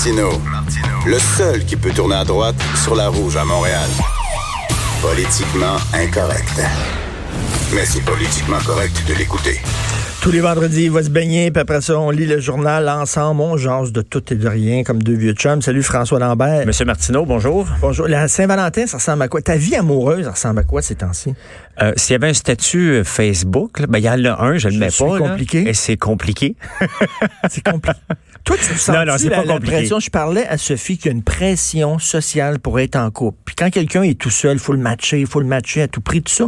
Martino, le seul qui peut tourner à droite sur la rouge à Montréal. Politiquement incorrect. Mais c'est politiquement correct de l'écouter. Tous les vendredis, il va se baigner, puis après ça, on lit le journal ensemble, on jase de tout et de rien, comme deux vieux chums. Salut François Lambert. Monsieur Martineau, bonjour. Bonjour. La Saint-Valentin, ça ressemble à quoi? Ta vie amoureuse, ça ressemble à quoi ces temps-ci? Euh, S'il y avait un statut euh, Facebook, ben, il y en a un, je le mets pas. là. compliqué. et c'est compliqué. C'est compliqué. Toi, tu sens Non, non, c'est la, pas la compliqué. pression? Je parlais à Sophie qu'il y a une pression sociale pour être en couple. Puis quand quelqu'un est tout seul, il faut le matcher, il faut le matcher à tout prix, tout ça.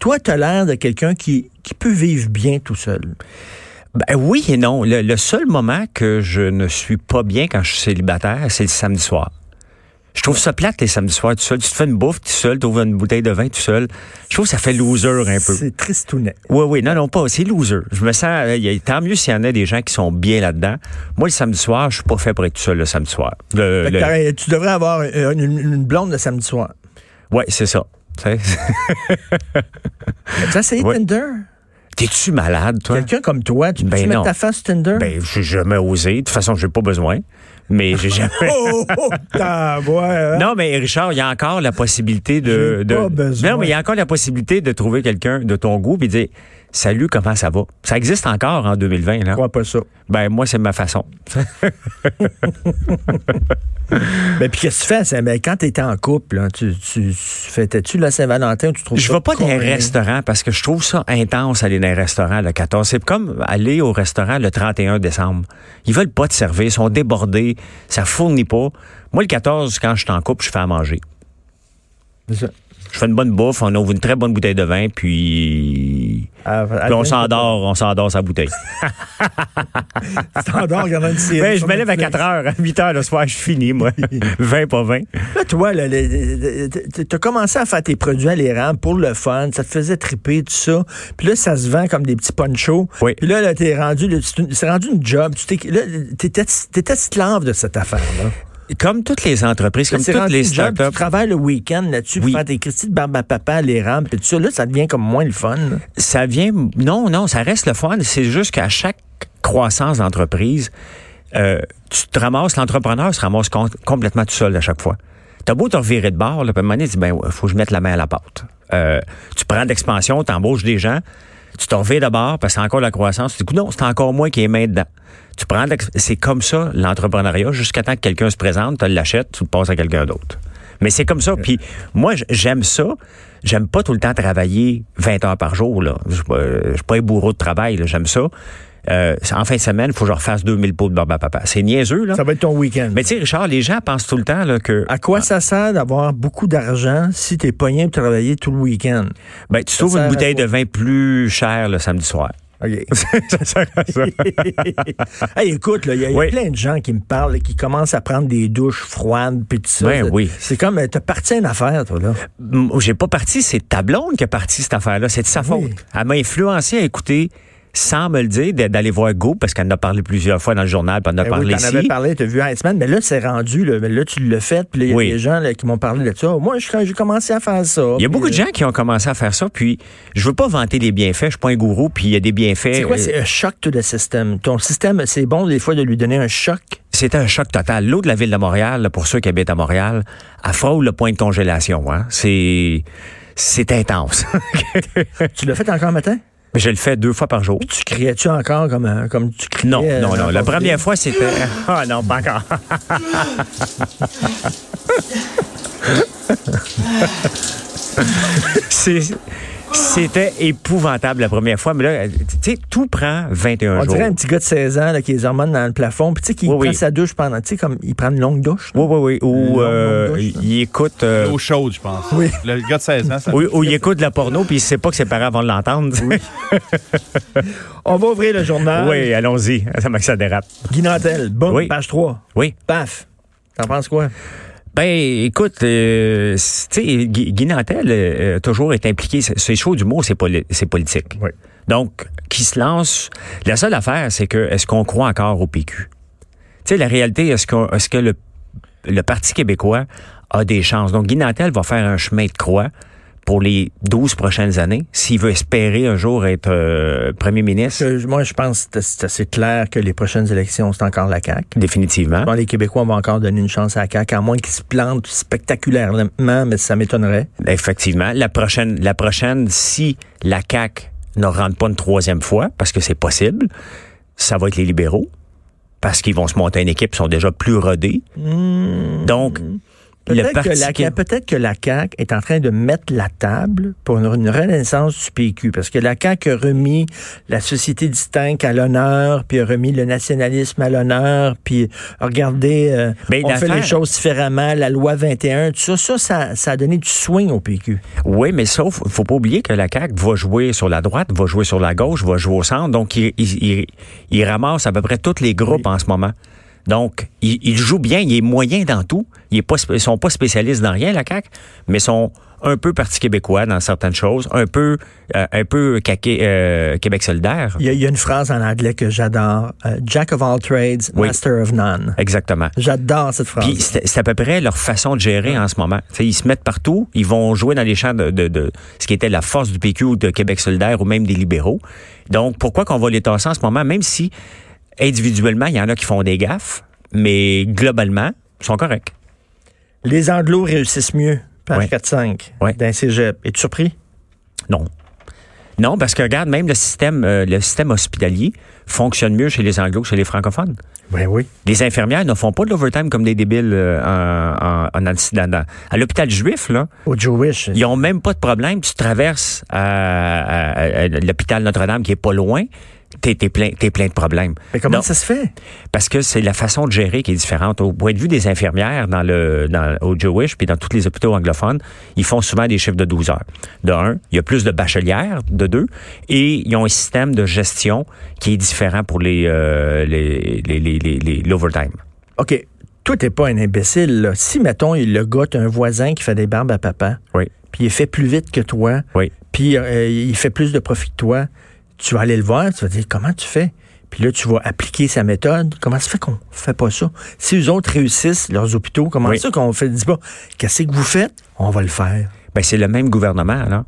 Toi, tu as l'air de quelqu'un qui, qui peut vivre bien tout seul. Ben oui et non. Le, le seul moment que je ne suis pas bien quand je suis célibataire, c'est le samedi soir. Je trouve ça plate les samedis soirs tout seul. Tu te fais une bouffe tout seul, tu ouvres une bouteille de vin tout seul. Je trouve que ça fait loser un peu. C'est tristounet. Oui, oui, non, non, pas. C'est loser. Je me sens. euh, tant mieux s'il y en a des gens qui sont bien là-dedans. Moi, le samedi soir, je suis pas fait pour être tout seul le samedi soir. Le- tu devrais avoir une, une- une blonde le samedi soir. ouais, c'est ça. Tu sais. Tu as essayé Ouais. Tinder? T'es-tu malade, toi? Quelqu'un comme toi, tu peux Ben mettre non. ta face Tinder? Ben, j'ai jamais osé. De toute façon, j'ai pas besoin. Mais j'ai jamais. oh, oh, vois, hein? Non, mais Richard, il y a encore la possibilité de. De- pas besoin. Non, mais il y a encore la possibilité de trouver quelqu'un de ton goût et dire Salut, comment ça va? Ça existe encore en 2020, là. Je crois pas ça. Ben, moi, c'est ma façon. Ben, puis qu'est-ce que tu fais? c'est- Ben, quand tu étais en couple, là, tu, tu, fêtais-tu la Saint-Valentin ou tu trouves Je ça vais pas dans un restaurant parce que je trouve ça intense aller dans un restaurant le 14. C'est comme aller au restaurant le 31 décembre. Ils veulent pas te servir, ils sont débordés, ça fournit pas. Moi, le 14, quand je suis en couple, je fais à manger. C'est ça. Je fais une bonne bouffe, on ouvre une très bonne bouteille de vin, puis, Ah, puis on s'endort, on s'endort sa bouteille. Tu t'endors en regardant une série. Ben, je me lève à Netflix. 4 heures, à 8 heures le soir, je finis, moi. 20 pas 20. Là, toi, là, tu as commencé à faire tes produits à l'érable pour le fun, ça te faisait triper, tout ça. Puis là, ça se vend comme des petits ponchos. Oui. Puis là, là t'es rendu, c'est rendu une job. Tu t'étais, esclave de cette affaire-là. Comme toutes les entreprises, comme toutes les job, startups, Tu travailles le week-end là-dessus Oui. pour faire tes Christy de barbe à papa à l'érable, puis tout ça. Là, ça devient comme moins le fun. ça vient. Non, non, ça reste le fun. C'est juste qu'à chaque croissance d'entreprise, euh, tu te ramasses, l'entrepreneur se ramasse com- complètement tout seul à chaque fois. T'as beau te revirer de bord, là, puis à un moment donné, tu dis, ben, faut que je mette la main à la pâte. Euh, tu prends de l'expansion, tu embauches des gens, tu te revires de bord parce que c'est encore la croissance. Tu dis, non, c'est encore moi qui ai main dedans. Tu prends c'est comme ça, l'entrepreneuriat, jusqu'à temps que quelqu'un se présente, tu l'achètes, tu le passes à quelqu'un d'autre. Mais c'est comme ça. Puis moi, j'aime ça. J'aime pas tout le temps travailler 20 heures par jour. Là. Je suis pas- je suis pas un bourreau de travail. J'aime ça. Euh, en fin de semaine, il faut que je refasse 2000 pots de barbe à papa. C'est niaiseux, là. Ça va être ton week-end. Mais tu sais, Richard, les gens pensent tout le temps là, que à quoi ça sert d'avoir beaucoup d'argent si t'es pogné pour travailler tout le week-end? ben, tu trouves une bouteille de vin plus chère le samedi soir. OK. ça ça. hey, écoute, là, il y a, il y a Oui. plein de gens qui me parlent, et qui commencent à prendre des douches froides, puis tout ça. Ben oui. C'est comme, euh, t'as parti à une affaire, toi, là. J'ai pas parti, c'est ta blonde qui a parti cette affaire-là. C'est de sa Oui. faute. Elle m'a influencé à écouter, sans me le dire, d'aller voir Go, parce qu'elle en a parlé plusieurs fois dans le journal, puis elle en a Ben parlé oui, t'en ici. avais parlé, t'as vu Iceman, mais là, c'est rendu, là, là, tu l'as fait, puis il y a Oui. des gens là, qui m'ont parlé de ça. Moi, je- quand j'ai commencé à faire ça. Il y a beaucoup de euh, gens qui ont commencé à faire ça, puis je veux pas vanter les bienfaits, je suis pas un gourou, puis il y a des bienfaits. C'est quoi, euh, c'est un choc to the system. Ton système, c'est bon des fois de lui donner un choc? C'était un choc total. L'eau de la ville de Montréal, là, pour ceux qui habitent à Montréal, elle frôle le point de congélation. Hein. C'est c'est intense. Tu l'as fait encore matin? Mais je le fais deux fois par jour. Tu criais-tu encore comme, un- comme tu criais? Non, euh, non, non. La première fois, c'était... Ah non, pas encore. c'est... C'était épouvantable la première fois, mais là, tu sais, tout prend 21 On jours. dirait un petit gars de 16 ans là, qui a les hormones dans le plafond, puis tu sais, qui Oui, prend oui. sa douche pendant, tu sais, comme il prend une longue douche. là. Oui, oui, oui. Ou euh, douche, il écoute... euh, L'eau chaude, je pense. Oui. Le gars de 16 ans, ça. ou, ou il écoute de la porno, puis il sait pas que ses parents vont l'entendre. On va ouvrir le journal. oui, allons-y. Ça m'a que ça dérape. Guy Nantel, boum, Oui. page 3. Oui. Paf. T'en penses quoi? Ben, écoute, euh, tu sais, Guy, Guy Nantel euh, a toujours été impliqué. C'est- chaud du mot, c'est poli- c'est politique. Oui. Donc, qui se lance. La seule affaire, c'est que est-ce qu'on croit encore au PQ? Tu sais, la réalité, est-ce qu'on- est-ce que le, le Parti québécois a des chances? Donc, Guy Nantel va faire un chemin de croix pour les 12 prochaines années, s'il veut espérer un jour être euh, premier ministre, moi, je pense que c'est assez clair que les prochaines élections, c'est encore la CAQ. définitivement. Bon, les Québécois vont encore donner une chance à la CAQ, à moins qu'ils se plantent spectaculairement, mais ça m'étonnerait. Effectivement. La prochaine, la prochaine, si la CAQ ne rentre pas une troisième fois, parce que c'est possible, ça va être les libéraux, parce qu'ils vont se monter une équipe, ils sont déjà plus rodés. Donc, le Peut-être que, la, que la CAQ est en train de mettre la table pour une, renaissance du PQ, parce que la CAQ a remis la société distincte à l'honneur, puis a remis le nationalisme à l'honneur, puis regardez, euh, Ben, on fait les choses différemment, la loi 21, tout ça, ça, ça, ça a donné du swing au PQ. Oui, mais sauf, faut pas oublier que la CAQ va jouer sur la droite, va jouer sur la gauche, va jouer au centre. Donc, il, il, il- il ramasse à peu près tous les groupes en ce moment. Donc, il, il joue bien, il est moyen dans tout. Il est pas, ils sont pas spécialistes dans rien, la CAQ, mais sont un peu Parti québécois dans certaines choses, un peu, euh, un peu caqué- euh, Québec solidaire. Il y, a, il y a une phrase en anglais que j'adore, euh, Jack of all trades, Oui. master of none. Exactement. J'adore cette phrase. Puis c'est à peu près leur façon de gérer en ce moment. T'sais, ils se mettent partout, ils vont jouer dans les champs de, de- de ce qui était la force du PQ ou de Québec solidaire ou même des libéraux. Donc, pourquoi qu'on va les tasser en ce moment, même si individuellement, il y en a qui font des gaffes, mais globalement, ils sont corrects. Les Anglos réussissent mieux, page Ouais. 4-5, Ouais. d'un cégep. Es-tu surpris? Non. Non, parce que regarde, même le système, euh, le système hospitalier fonctionne mieux chez les anglos que chez les francophones. Ben oui. Les infirmières ne font pas de l'overtime comme des débiles euh, en, en- en- à l'hôpital juif, là. Au Jewish. Ils ont même pas de problème. Tu traverses à, à- à- à l'hôpital Notre-Dame qui est pas loin. T'es, plein, t'es plein de problèmes. Mais comment ça se fait? Parce que c'est la façon de gérer qui est différente. Au point de vue des infirmières dans le, dans, au Jewish puis dans tous les hôpitaux anglophones, ils font souvent des chiffres de 12 heures. De un, il y a plus de bachelières, de deux, et ils ont un système de gestion qui est différent pour les, euh, les, les, les, les- l'overtime. OK. Toi, t'es pas un imbécile. là. Si, mettons, il le gars, t'as un voisin qui fait des barbes à papa, Oui. puis il fait plus vite que toi, Oui. puis euh, il fait plus de profit que toi, tu vas aller le voir, tu vas dire comment tu fais? Puis là, tu vas appliquer sa méthode. Comment ça fait qu'on fait pas ça? Si eux autres réussissent leurs hôpitaux, comment Oui. ça qu'on fait? Dis pas, qu'est-ce que vous faites? On va le faire. Ben, c'est le même gouvernement, là.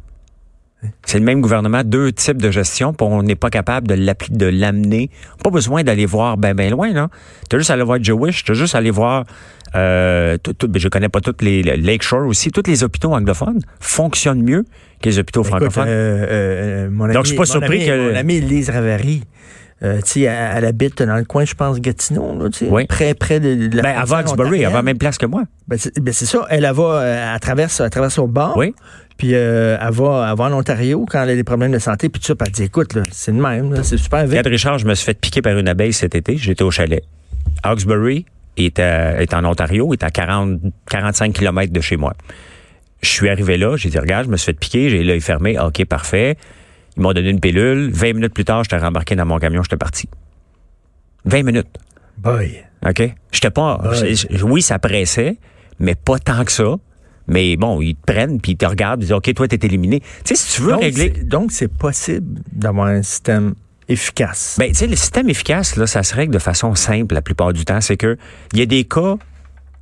C'est le même gouvernement, deux types de gestion, puis on n'est pas capable de de l'amener. Pas besoin d'aller voir ben ben loin, là. T'as juste à aller voir Jewish, t'as juste à aller voir euh, tout, tout- ben, je connais pas toutes les le Lakeshore aussi, tous les hôpitaux anglophones fonctionnent mieux que les hôpitaux francophones. euh, euh, mon ami, Donc, je suis pas surpris ami- que- Mon amie Lise Ravary, euh, tu sais, elle, elle habite dans le coin, je pense, Gatineau, là, Oui. près, près de, de la ben, à frontière Voxbury, elle va à la même place que moi. Ben, c'est ben, ça. Elle, elle va, euh, elle traverse, elle traverse au bord. Oui. Puis euh, elle, va, elle va en Ontario quand elle a des problèmes de santé. Puis tout ça, elle dit, écoute, c'est le même, c'est super vite. Regarde, Richard, je me suis fait piquer par une abeille cet été. J'étais au chalet. Hawkesbury est, à- est en Ontario, est à 40, 45 km de chez moi. Je suis arrivé là, j'ai dit, regarde, je me suis fait piquer, j'ai l'œil fermé. OK, parfait. Ils m'ont donné une pilule. 20 minutes plus tard, j'étais rembarqué dans mon camion, j'étais parti. 20 minutes. Boy. OK? J'étais pas. Oui, ça pressait, mais pas tant que ça. Mais bon, ils te prennent, puis ils te regardent, ils disent OK, toi, t'es éliminé. Tu sais, si tu veux Donc, régler. donc, c'est possible d'avoir un système efficace. Ben, tu sais, le système efficace, là, ça se règle de façon simple la plupart du temps. C'est que il y a des cas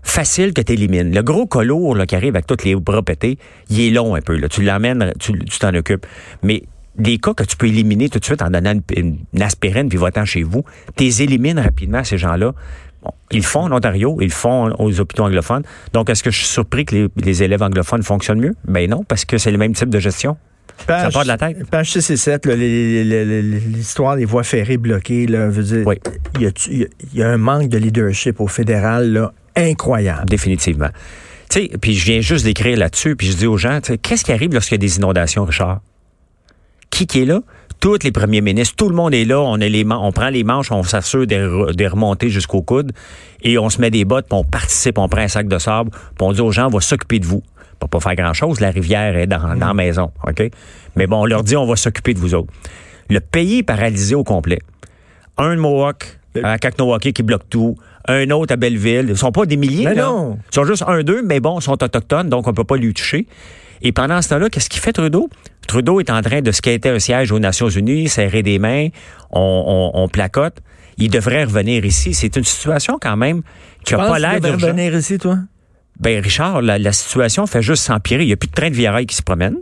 faciles que tu élimines. Le gros cas qui arrive avec tous les bras pétés, il est long un peu. Là. Tu l'emmènes, tu t'en occupes. Mais des cas que tu peux éliminer tout de suite en donnant une, une- aspirine puis chez vous, tu les élimines rapidement, ces gens-là. Bon, ils le font en Ontario, ils le font aux hôpitaux anglophones. Donc, est-ce que je suis surpris que les, les élèves anglophones fonctionnent mieux? Ben non, parce que c'est le même type de gestion. Page, part de la tête. Page 6 et 7, là, les- les- les- les- l'histoire des voies ferrées bloquées, là, veut dire, Oui. il, y a, il y un manque de leadership au fédéral là, incroyable. Définitivement. Tu sais, puis je viens juste d'écrire là-dessus, puis je dis aux gens, qu'est-ce qui arrive lorsqu'il y a des inondations, Richard? Qui qui est là? Tous les premiers ministres, tout le monde est là. On, est les, on prend les manches, on s'assure de, de, remonter jusqu'au coude et on se met des bottes, puis on participe, on prend un sac de sable, puis on dit aux gens, on va s'occuper de vous. On va pas faire grand-chose, la rivière est dans, dans la maison, OK? Mais bon, on leur dit, on va s'occuper de vous autres. Le pays est paralysé au complet. Un de Mohawk, à Kaknowake qui bloque tout. Un autre à Belleville. Ils sont pas des milliers, Mais là. non. Ils sont juste un, deux, mais bon, ils sont autochtones, donc on peut pas lui toucher. Et pendant ce temps-là, qu'est-ce qu'il fait Trudeau? Trudeau est en train de skater un siège aux Nations Unies, serrer des mains, on, on, on placote. Il devrait revenir ici. C'est une situation quand même qui n'a pas l'air d'urgent. revenir ici, toi? Ben Richard, la, la situation fait juste s'empirer. Il n'y a plus de train de Via Rail qui se promène.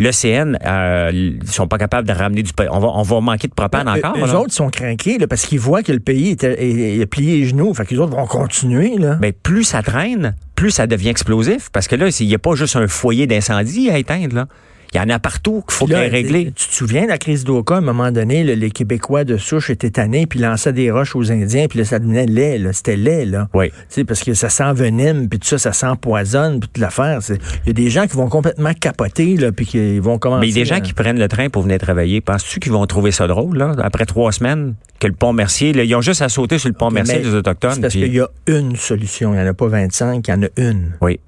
L'OCN, euh, ils sont pas capables de ramener du on va on va manquer de propane Euh, encore. Eux là. autres sont craqués là, parce qu'ils voient que le pays est, est- est plié les genoux. Fait que les autres vont continuer. Là. Mais plus ça traîne, plus ça devient explosif. Parce que là, il n'y a pas juste un foyer d'incendie à éteindre. Là. Il y en a partout qu'il faut qu'il régler. Tu te souviens de la crise d'Oka, à un moment donné, là, les Québécois de souche étaient tannés, puis lançaient des roches aux Indiens, puis là, ça devenait laid, là. C'était laid, là. Oui. Tu sais, parce que ça s'envenime, puis tout ça, ça s'empoisonne, puis toute l'affaire. Il y a des gens qui vont complètement capoter, là, puis qui vont commencer... Mais il y a des gens à- qui prennent le train pour venir travailler. Penses-tu qu'ils vont trouver ça drôle, là, après trois semaines, que le pont Mercier, là, ils ont juste à sauter sur le pont Mercier des Autochtones. parce puis- qu'il y a une solution. Il n'y en a pas 25, il y en a une. Oui,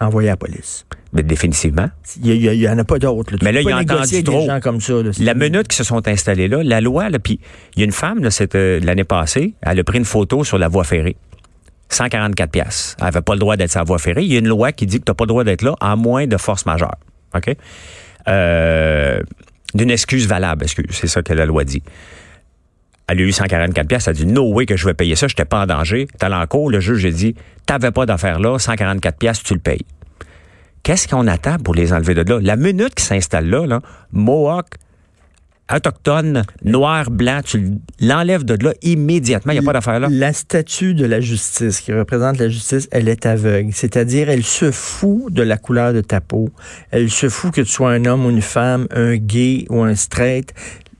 Envoyer à la police. mais définitivement. Il n'y en a pas d'autres. Mais là, il pas a entendu avec des trop. gens comme ça. là. La minute qui se sont installés là, la loi, là, puis il y a une femme, c'était l'année passée, elle a pris une photo sur la voie ferrée. 144 pièces. Elle avait pas le droit d'être sur la voie ferrée. Il y a une loi qui dit que tu n'as pas le droit d'être là à moins de force majeure. OK? Euh, D'une excuse valable, excuse. C'est ça que la loi dit. Elle a eu 144 pièces. Elle a dit no way que je vais payer ça. Je n'étais pas en danger. T'es en cours. Le juge a dit t'avais pas d'affaire là. 144 pièces, tu le payes. Qu'est-ce qu'on attend pour les enlever de là? La minute qu'ils s'installent là, là, Mohawk, autochtone, noir, blanc, tu l'enlèves de là immédiatement. Il n'y a pas d'affaire là. La statue de la justice, qui représente la justice, elle est aveugle. C'est-à-dire, elle se fout de la couleur de ta peau. Elle se fout que tu sois un homme ou une femme, un gay ou un straight.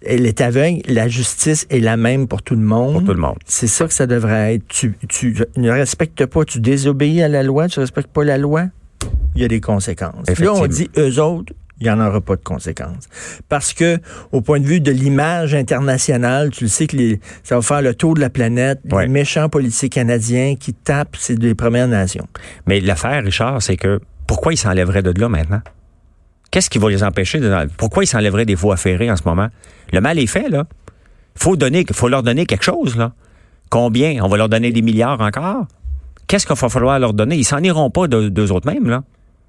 Elle est aveugle. La justice est la même pour tout le monde. Pour tout le monde. C'est ça que ça devrait être. Tu, tu ne respectes pas, tu désobéis à la loi, tu respectes pas la loi, il y a des conséquences. Là, on dit, eux autres, il n'y en aura pas de conséquences. Parce que, au point de vue de l'image internationale, tu le sais que les, ça va faire le tour de la planète. Ouais. Les méchants policiers canadiens qui tapent, c'est des Premières Nations. Mais l'affaire, Richard, c'est que pourquoi ils s'enlèveraient de là maintenant? Qu'est-ce qui va les empêcher de. Pourquoi ils s'enlèveraient des voies ferrées en ce moment? Le mal est fait, là. Faut donner, faut leur donner quelque chose, là. Combien? On va leur donner des milliards encore? Qu'est-ce qu'il va falloir leur donner? Ils s'en iront pas de- d'eux autres mêmes, là.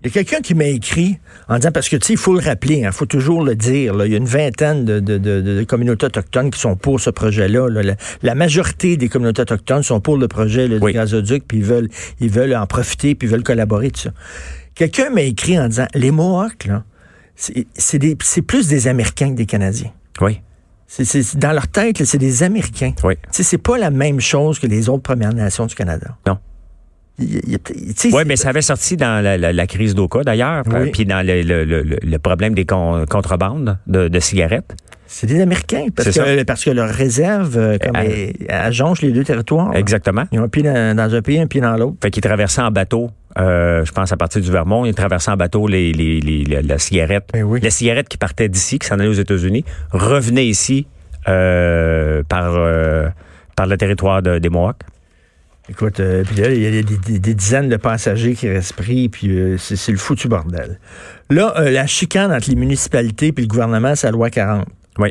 Il y a quelqu'un qui m'a écrit en disant, parce que tu sais, il faut le rappeler, il faut toujours le dire, là, il y a une vingtaine de, de- de- de communautés autochtones qui sont pour ce projet-là. là. La, la majorité des communautés autochtones sont pour le projet là, Oui. du gazoduc, puis ils veulent, ils veulent en profiter, puis ils veulent collaborer, tout ça. Quelqu'un m'a écrit en disant, les Mohawks, là, c'est plus des Américains que des Canadiens. Oui. C'est- dans leur tête, là, c'est des Américains. Oui. C'est pas la même chose que les autres Premières Nations du Canada. Non. Oui, mais ça avait sorti dans la, la- la crise d'Oka, d'ailleurs, Oui. puis dans le, le- le- le- le problème des con- contrebandes de, de cigarettes. C'est des Américains, parce que, parce que leur réserve comme elle jonche les deux territoires. Exactement. Ils ont un pied dans, dans un pays, un pied dans l'autre. Fait qu'ils traversaient en bateau, euh, je pense à partir du Vermont, ils traversaient en bateau les, les, les- la, la cigarette. Ben oui. La cigarette qui partait d'ici, qui s'en allait aux États-Unis, revenait ici euh, par, euh, par le territoire de- des Mohawks. Écoute, puis là, il y a des, des- des dizaines de passagers qui restent pris, puis c'est le foutu bordel. Là, la chicane entre les municipalités puis le gouvernement, c'est la loi 40. Oui.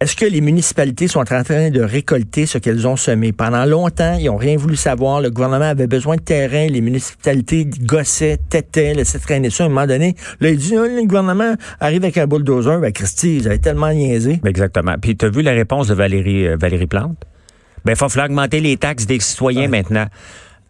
Est-ce que les municipalités sont en train de récolter ce qu'elles ont semé? Pendant longtemps, ils n'ont rien voulu savoir. Le gouvernement avait besoin de terrain. Les municipalités gossaient, têtaient, laissaient traîner ça. À un moment donné, là, il dit, Ah, le gouvernement arrive avec un bulldozer. Ben, Christy, ils avaient tellement niaisé. Exactement. Puis tu as vu la réponse de Valérie, euh, Valérie Plante? Ben, il va falloir augmenter les taxes des citoyens maintenant.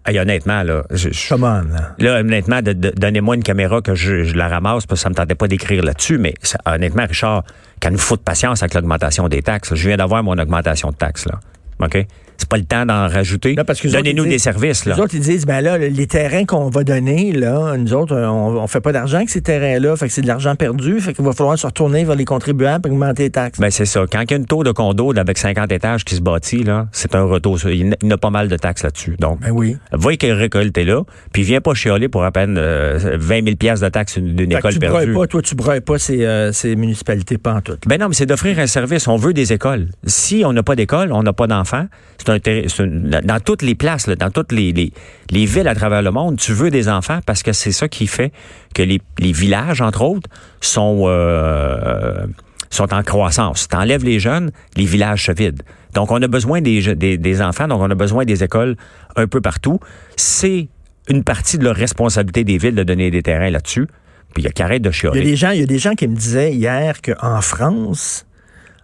Hey, honnêtement, là, je, je- Come on, là. Honnêtement, donnez-moi une caméra que je, je la ramasse parce que ça me tentait pas d'écrire là-dessus, mais ça- honnêtement, Richard, qu'elle nous faut de patience avec l'augmentation des taxes. Je viens d'avoir mon augmentation de taxes, là. OK? C'est pas le temps d'en rajouter. Donnez-nous des services, là. Les autres, ils disent, ben là, les terrains qu'on va donner, là, nous autres, on, on fait pas d'argent avec ces terrains-là, fait que c'est de l'argent perdu, fait qu'il va falloir se retourner vers les contribuables et augmenter les taxes. Ben, c'est ça. Quand il y a une tour de condo avec 50 étages qui se bâtit, là, c'est un retour. Il y a- pas mal de taxes là-dessus. Donc, Ben oui. va récolter là, puis viens pas chialer pour à peine euh, 20 000 piastres de taxes d'une école tu perdue. pas, toi, tu broyes pas ces, euh, ces municipalités, pas en tout. Ben non, mais c'est d'offrir un service. On veut des écoles. Si on n'a pas d'école, on n'a pas d'enfants. Un, dans toutes les places, dans toutes les, les, les villes à travers le monde, tu veux des enfants parce que c'est ça qui fait que les, villages, entre autres, sont euh, sont en croissance. T'enlèves les jeunes, les villages se vident. Donc, on a besoin des, enfants, donc on a besoin des écoles un peu partout. C'est une partie de leur responsabilité des villes de donner des terrains là-dessus. Puis il y a qu'arrête de Il y chialer. a des gens, il y a des gens qui me disaient hier qu'en France,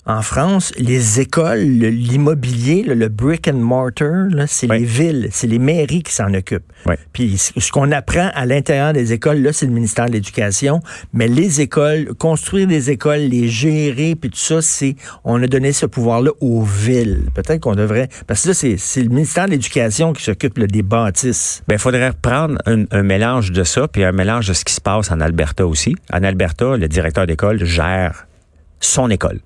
en France, les écoles, le- l'immobilier, le, le brick and mortar, c'est les villes, c'est les mairies qui s'en occupent. Puis ce qu'on apprend à l'intérieur des écoles, là, c'est le ministère de l'Éducation. Mais les écoles, construire des écoles, les gérer, puis tout ça, c'est, on a donné ce pouvoir-là aux villes. Peut-être qu'on devrait, parce que là, c'est le ministère de l'Éducation qui s'occupe des bâtisses. Ben, il faudrait prendre un, un mélange de ça, puis un mélange de ce qui se passe en Alberta aussi. En Alberta, le directeur d'école gère son école.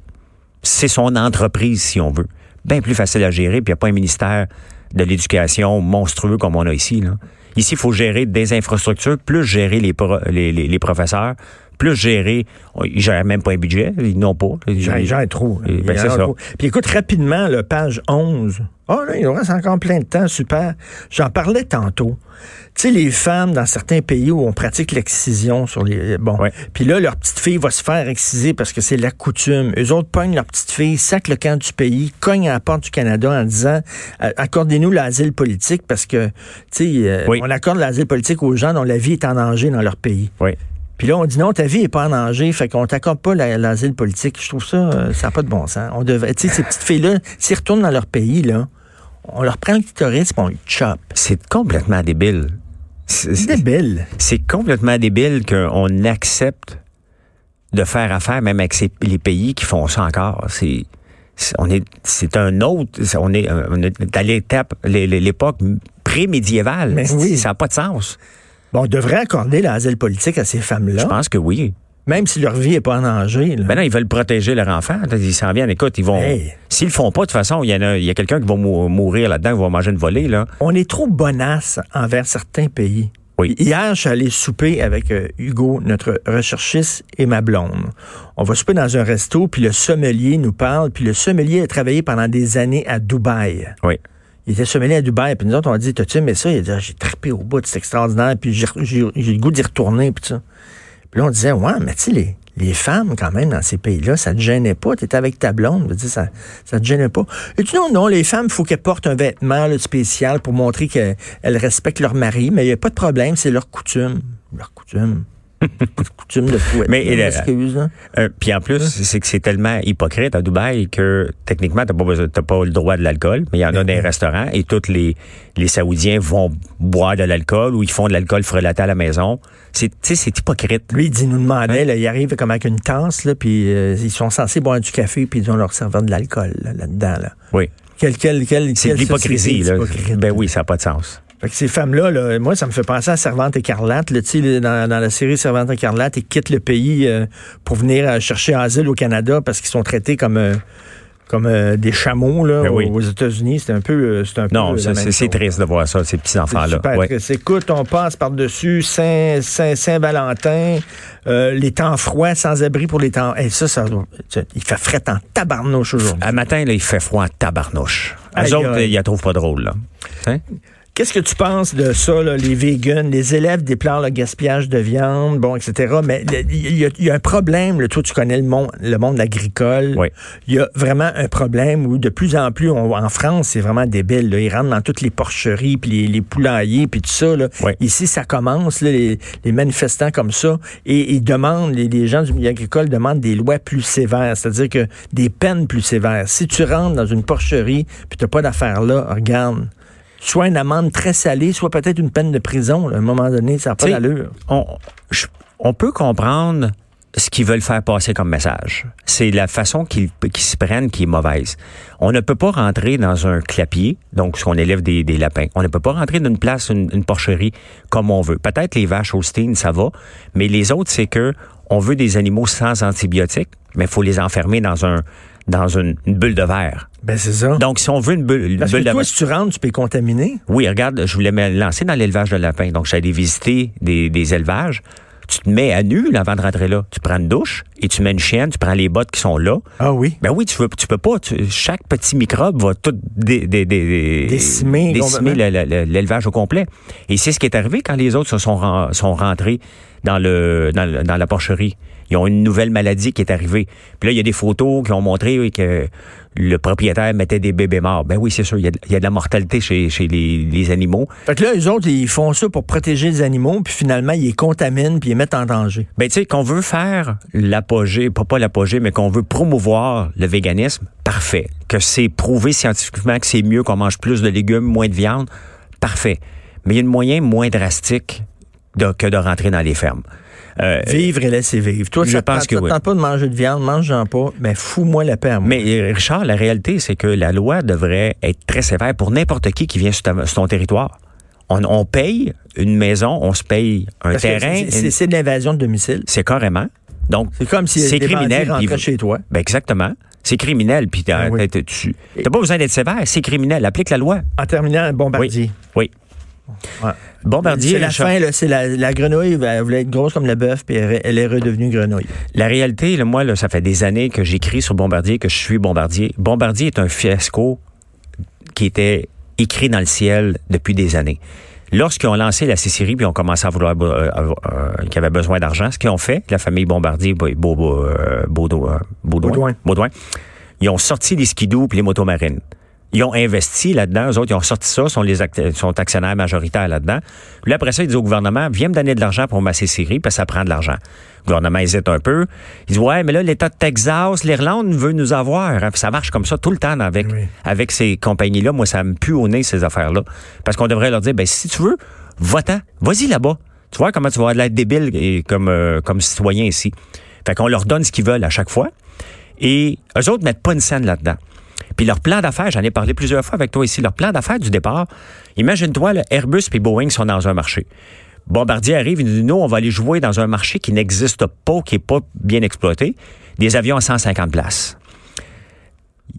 C'est son entreprise, si on veut. Bien plus facile à gérer, puis il n'y a pas un ministère de l'éducation monstrueux comme on a ici. Là. Ici, il faut gérer des infrastructures, plus gérer les, pro- les, les- les professeurs, plus gérer... Ils gèrent même pas un budget, ils n'ont pas. Ils J'en j'en ai trop. Eh ben, c'est ça. Puis écoute, rapidement, le page 11. Oh là, il nous reste encore plein de temps, super. J'en parlais tantôt. Tu sais, les femmes dans certains pays où on pratique l'excision sur les... Bon, puis là, leur petite fille va se faire exciser parce que c'est la coutume. Eux autres pognent leur petite fille, sacent le camp du pays, cognent à la porte du Canada en disant euh, accordez-nous l'asile politique parce que, tu sais, euh, Oui. on accorde l'asile politique aux gens dont la vie est en danger dans leur pays. Oui. Puis là, on dit non, ta vie est pas en danger, fait qu'on t'accorde pas la- l'asile politique. Je trouve ça, euh, ça n'a pas de bon sens. On devait, tu sais, ces petites filles-là, s'ils retournent dans leur pays, là, on leur prend le clitoris puis on le chope. C'est complètement débile. C'est- débile. c'est complètement débile qu'on accepte de faire affaire même avec ces- les pays qui font ça encore. C'est on est c'est un autre on est, on est à l'étape l'é- l'é- l'époque pré-médiévale. Mais oui. Ça n'a pas de sens. Bon, on devrait accorder l'asile politique à ces femmes-là, Je pense que oui. même si leur vie est pas en danger. là. Maintenant, ils veulent protéger leur enfant. Ils s'en viennent. Écoute, ils vont. Hey. S'ils le font pas, de toute façon, il y a, a quelqu'un qui va mou- mourir là-dedans, qui va manger une volée, là. On est trop bonasse envers certains pays. Oui. Hier, je suis allé souper avec euh, Hugo, notre recherchiste, et ma blonde. On va souper dans un resto, puis le sommelier nous parle, puis le sommelier a travaillé pendant des années à Dubaï. Oui. Il était sommelier à Dubaï, puis nous autres, on a dit, t'as-tu aimé ça? Il a dit, Ah, j'ai trippé au bout, c'est extraordinaire, puis j'ai le goût d'y retourner, puis ça. Puis là, on disait, ouais, mais tu sais, les, les femmes, quand même, dans ces pays-là, ça te gênait pas. T'étais avec ta blonde, je dire, ça, ça te gênait pas. Et tu non, non, les femmes, faut qu'elles portent un vêtement là, spécial pour montrer qu'elles respectent leur mari, mais il n'y a pas de problème, c'est leur coutume. Leur coutume. coutume de. Mais, euh, excuse, hein. Euh, puis en plus, c'est que c'est tellement hypocrite à Dubaï que techniquement, t'as pas besoin- pas le droit de l'alcool, mais il y en a dans les restaurants et tous les, les Saoudiens vont boire de l'alcool ou ils font de l'alcool frelaté à la maison. C'est, tu sais, c'est hypocrite. Lui, il dit, nous demandait, là, il arrive comme avec une tasse, là, puis euh, ils sont censés boire du café, puis ils ont leur serveur de l'alcool là, là-dedans. Là, Oui. Quel, quel, quel, C'est de l'hypocrisie. Ben oui, ça n'a pas de sens. Fait que ces femmes-là, là, moi, ça me fait penser à Servante écarlate. Là, dans, dans la série Servante écarlate, ils quittent le pays euh, pour venir euh, chercher asile au Canada parce qu'ils sont traités comme, euh, comme euh, des chameaux là, Ben oui. aux États-Unis. C'est un peu, c'est un peu Non, c'est, triste de voir ça, ces C'est petits-enfants-là. super Ouais. Écoute, on passe par-dessus Saint, Saint, Saint-Valentin, euh, les temps froids, sans abri pour les temps. Et ça, ça, ça- il fait fret en tabarnouche aujourd'hui. À matin, là, il fait froid en tabarnouche. Eux autres, ils la trouvent pas drôle, là. Hein? Qu'est-ce que tu penses de ça, là, les vegans? Les élèves déplorent le gaspillage de viande, bon, etc. Mais il y, a- il y a un problème, là, toi, tu connais le monde, le monde agricole. Oui. Il y a vraiment un problème où de plus en plus, on- en France, c'est vraiment débile. Là. Ils rentrent dans toutes les porcheries, puis les, les poulaillers, puis tout ça. Là. Oui. Ici, ça commence, là, les, les manifestants comme ça, et ils demandent, les, les gens du milieu agricole demandent des lois plus sévères, c'est-à-dire que des peines plus sévères. Si tu rentres dans une porcherie, puis tu n'as pas d'affaires là, regarde, soit une amende très salée, soit peut-être une peine de prison. là. À un moment donné, ça n'a pas d'allure. on, je- on peut comprendre ce qu'ils veulent faire passer comme message. C'est la façon qu'ils qu'ils s'y prennent qui est mauvaise. On ne peut pas rentrer dans un clapier, donc ce qu'on élève des, des lapins. On ne peut pas rentrer dans une place, une, une porcherie comme on veut. Peut-être les vaches Holstein, ça va, mais les autres, c'est que on veut des animaux sans antibiotiques, mais il faut les enfermer dans un dans une, une bulle de verre. Ben, c'est ça. Donc, si on veut une bulle, une Parce bulle que toi, si tu rentres, tu peux contaminer. Oui, regarde, je voulais me lancer dans l'élevage de lapins. Donc, j'allais visiter des, des élevages. Tu te mets à nu là, avant de rentrer là. Tu prends une douche et tu mets une chienne, tu prends les bottes qui sont là. Ah oui. Ben oui, tu veux, tu peux pas. tu- chaque petit microbe va tout dé- dé- dé- Décimer l'élevage au complet. Et c'est ce qui est arrivé quand les autres se sont, sont rentrés dans le, dans, dans la porcherie. Ils ont une nouvelle maladie qui est arrivée. Puis là, il y a des photos qui ont montré oui, que le propriétaire mettait des bébés morts. Ben oui, c'est sûr, il y a, de- il y a de la mortalité chez, chez les, les animaux. Fait que là, eux autres, ils font ça pour protéger les animaux, puis finalement, ils les contaminent, puis ils les mettent en danger. Ben, tu sais, qu'on veut faire l'apogée, pas, pas l'apogée, mais qu'on veut promouvoir le véganisme, parfait. Que c'est prouvé scientifiquement que c'est mieux qu'on mange plus de légumes, moins de viande, parfait. Mais il y a une moyen moins drastique de- que de rentrer dans les fermes. Euh, Vivre et laisser vivre. Toi, je ça pense que ça oui. tente pas de manger de viande, mange-en pas. Ben, fous-moi la paix à moi. mais euh, Richard, la réalité, c'est que la loi devrait être très sévère pour n'importe qui qui vient sur, ta- sur ton territoire. On, on paye une maison, on se paye un Parce terrain, c'est- c'est une- de l'invasion de domicile. c'est carrément. Donc, C'est comme si c'est criminel. puis- chez toi. Ben exactement. C'est criminel. Puis t'as, Ben oui. tu n'as pas besoin d'être sévère. C'est criminel. Applique la loi. En terminant, Bombardier. Oui. Ouais. Bombardier. C'est la Richard, fin, là, c'est la, la grenouille, elle voulait être grosse comme le bœuf, puis elle, elle est redevenue grenouille. La réalité, là, moi, là, ça fait des années que j'écris sur Bombardier, que je suis Bombardier. Bombardier est un fiasco qui était écrit dans le ciel depuis des années. Lorsqu'ils ont lancé la Sicérie, puis ont commencé à vouloir euh, euh, qu'ils avaient besoin d'argent, ce qu'ils ont fait, la famille Bombardier, euh, Baudou- Baudouin, Baudouin. Baudouin, ils ont sorti les skidoo puis les motomarines. Ils ont investi là-dedans. Eux autres, ils ont sorti ça, sont les act- sont actionnaires majoritaires là-dedans. Puis là, après ça, ils disent au gouvernement, viens me donner de l'argent pour ma Sicérie, parce que ça prend de l'argent. Le gouvernement hésite un peu. Il dit, ouais, mais là, l'État de Texas, l'Irlande veut nous avoir. Hein. Ça marche comme ça tout le temps avec, Oui. avec ces compagnies-là. Moi, ça me pue au nez, ces affaires-là. Parce qu'on devrait leur dire, ben, si tu veux, va-t'en. Vas-y là-bas. Tu vois comment tu vas avoir de l'aide débile et comme, euh, comme citoyen ici. Fait qu'on leur donne ce qu'ils veulent à chaque fois. Et eux autres mettent pas une scène là-dedans. Puis leur plan d'affaires, j'en ai parlé plusieurs fois avec toi ici, leur plan d'affaires du départ, imagine-toi, Airbus et Boeing sont dans un marché. Bombardier arrive, il dit, nous, on va aller jouer dans un marché qui n'existe pas, qui est pas bien exploité, des avions à 150 places.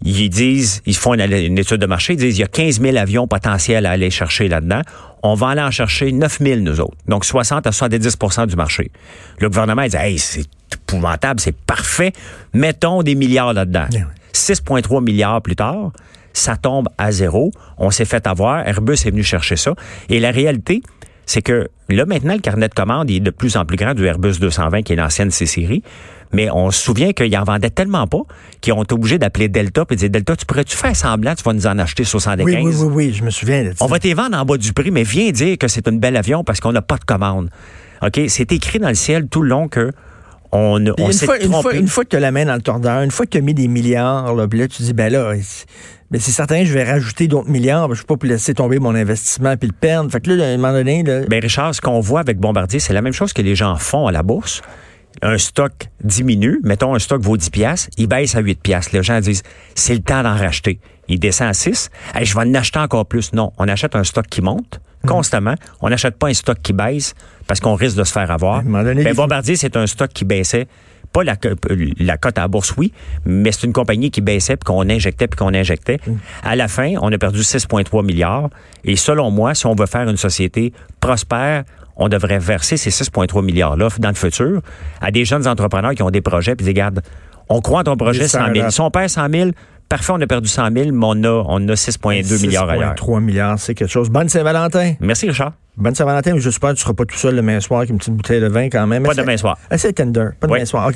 Ils disent, ils font une, étude de marché, ils disent, il y a 15 000 avions potentiels à aller chercher là-dedans. On va aller en chercher 9 000, nous autres. Donc, 60 à 70% du marché. Le gouvernement, il dit, hey, c'est épouvantable, c'est parfait. Mettons des milliards là-dedans. Eh. 6,3 milliards plus tard, ça tombe à zéro. On s'est fait avoir. Airbus est venu chercher ça. Et la réalité, c'est que là, maintenant, le carnet de commandes est de plus en plus grand du Airbus 220, qui est l'ancienne C-Série. Mais on se souvient qu'ils en vendaient tellement pas qu'ils ont été obligés d'appeler Delta et de dire Delta, tu pourrais-tu faire semblant, tu vas nous en acheter 75? Oui, oui, oui, oui, je me souviens de ça. On va te vendre en bas du prix, mais viens dire que c'est un bel avion parce qu'on n'a pas de commande. OK? C'est écrit dans le ciel tout le long que on, Puis on une, fois, une, fois, trompé. une fois que tu as la main dans le tordeur, une fois que tu as mis des milliards, là, puis là, tu dis, ben là, c'est ben c'est certain, je vais rajouter d'autres milliards, ben, je ne peux pas laisser tomber mon investissement puis le perdre. Fait que là, à un moment donné, là, Ben Richard, ce qu'on voit avec Bombardier, c'est la même chose que les gens font à la bourse. Un stock diminue, mettons un stock vaut 10 pièces, il baisse à 8 pièces. Les gens disent c'est le temps d'en racheter. Il descend à 6, Hey, je vais en acheter encore plus. Non, on achète un stock qui monte constamment. On n'achète pas un stock qui baisse parce qu'on risque de se faire avoir. Donné, Ben, Bombardier, c'est un stock qui baissait. Pas la, co- la cote à la bourse, oui, mais c'est une compagnie qui baissait, puis qu'on injectait, puis qu'on injectait. À la fin, on a perdu 6,3 milliards. Et selon moi, si on veut faire une société prospère, on devrait verser ces 6,3 milliards-là dans le futur à des jeunes entrepreneurs qui ont des projets, puis disent, regarde, on croit en ton projet Des 100 000. startups. Si on perd 100 000, parfait, on a perdu 100 000, mais on a, on a 6,2 milliards ailleurs. 3 milliards, c'est quelque chose. Bonne Saint-Valentin. Merci, Richard. Bonne Saint-Valentin, mais j'espère que tu ne seras pas tout seul demain soir avec une petite bouteille de vin quand même. Pas demain soir. Essaie Tinder? Pas Oui. demain soir. OK.